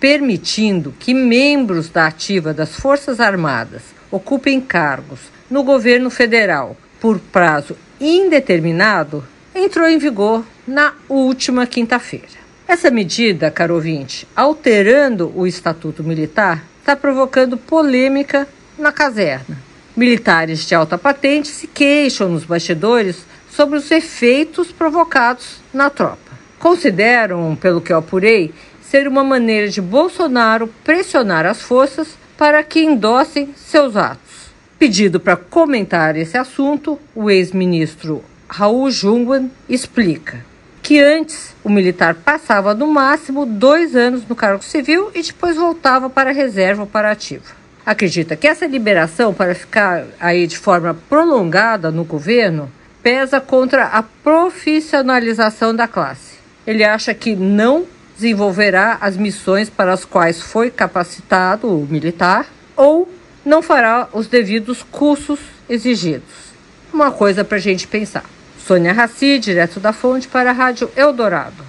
permitindo que membros da ativa das Forças Armadas ocupem cargos no governo federal por prazo indeterminado entrou em vigor na última quinta-feira. Essa medida, caro ouvinte, alterando o Estatuto Militar, está provocando polêmica na caserna. Militares de alta patente se queixam nos bastidores sobre os efeitos provocados na tropa. Consideram, pelo que eu apurei, ser uma maneira de Bolsonaro pressionar as forças para que endossem seus atos. Pedido para comentar esse assunto, o ex-ministro Raul Jungmann explica que antes o militar passava no máximo dois anos no cargo civil e depois voltava para a reserva operativa. Acredita que essa liberação para ficar aí de forma prolongada no governo pesa contra a profissionalização da classe. Ele acha que não desenvolverá as missões para as quais foi capacitado o militar ou não fará os devidos cursos exigidos. Uma coisa para a gente pensar. Sônia Raci, direto da fonte para a Rádio Eldorado.